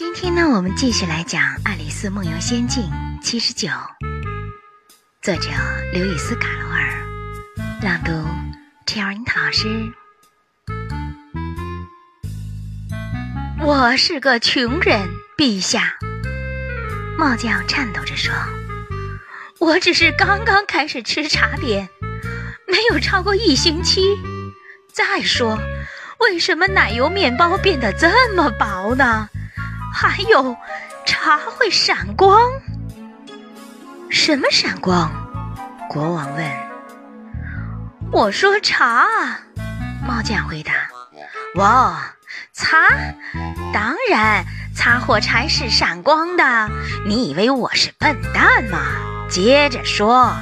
今天呢，我们继续来讲《爱丽丝梦游仙境》七十九，作者刘易斯·卡罗尔，朗读 c h e r i n 老师。我是个穷人，陛下。帽匠颤抖着说：“我只是刚刚开始吃茶点，没有超过一星期。再说，为什么奶油面包变得这么薄呢？还有，茶会闪光？什么闪光？”国王问。“我说茶。”猫匠回答。“哇！”擦，当然，擦火柴是闪光的。你以为我是笨蛋吗？接着说，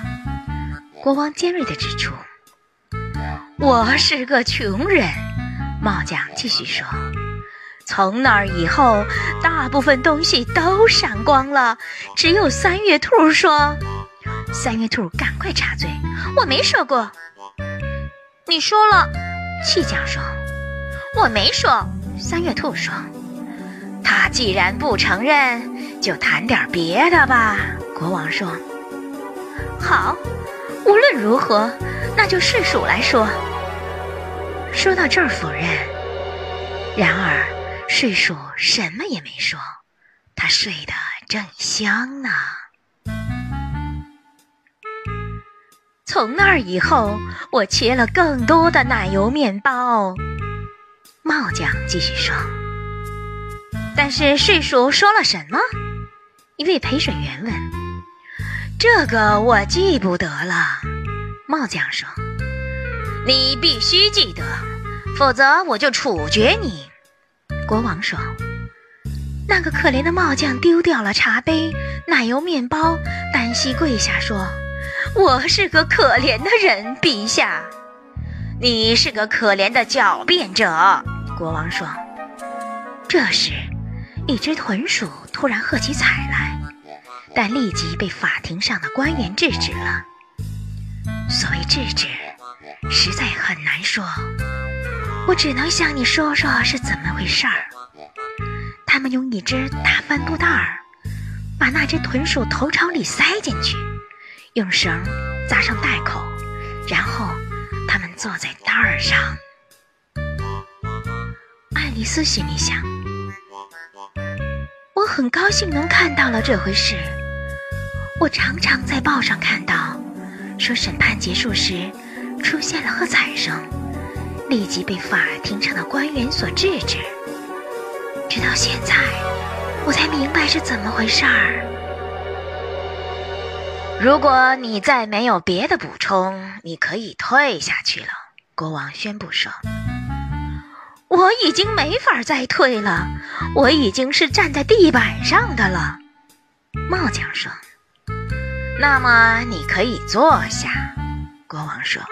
国王尖锐地指出：“我是个穷人。”猫匠继续说：“从那儿以后，大部分东西都闪光了，只有三月兔说。”三月兔赶快插嘴：“我没说过。”你说了，气匠说。我没说，三月兔说：“他既然不承认，就谈点别的吧。”国王说：“好，无论如何，那就睡鼠来说。”说到这儿否认，然而睡鼠什么也没说，他睡得正香呢。从那儿以后，我切了更多的奶油面包。帽匠继续说：“但是睡鼠说了什么？”一位陪审员问。“这个我记不得了。”帽匠说。“你必须记得，否则我就处决你。”国王说。那个可怜的帽匠丢掉了茶杯、奶油面包，单膝跪下说：“我是个可怜的人，陛下。你是个可怜的狡辩者。”国王说：“这时，一只豚鼠突然喝起彩来，但立即被法庭上的官员制止了。所谓制止，实在很难说。我只能向你说说是怎么回事儿。他们用一只大帆布袋儿，把那只豚鼠头朝里塞进去，用绳扎上袋口，然后他们坐在袋儿上。”爱丽丝心里想：“我很高兴能看到了这回事。我常常在报上看到，说审判结束时出现了喝彩声，立即被法庭上的官员所制止。直到现在，我才明白是怎么回事儿。如果你再没有别的补充，你可以退下去了。”国王宣布说。我已经没法再退了，我已经是站在地板上的了。帽匠说：“那么你可以坐下。”国王说。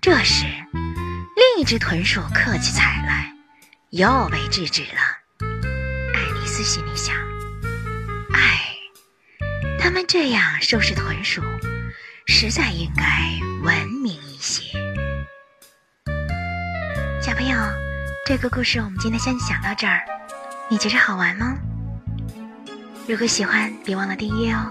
这时，另一只豚鼠客起彩来，又被制止了。爱丽丝心里想：“唉，他们这样收拾豚鼠，实在应该文明一些。”小朋友，这个故事我们今天先讲到这儿，你觉着好玩吗？如果喜欢，别忘了订阅哦。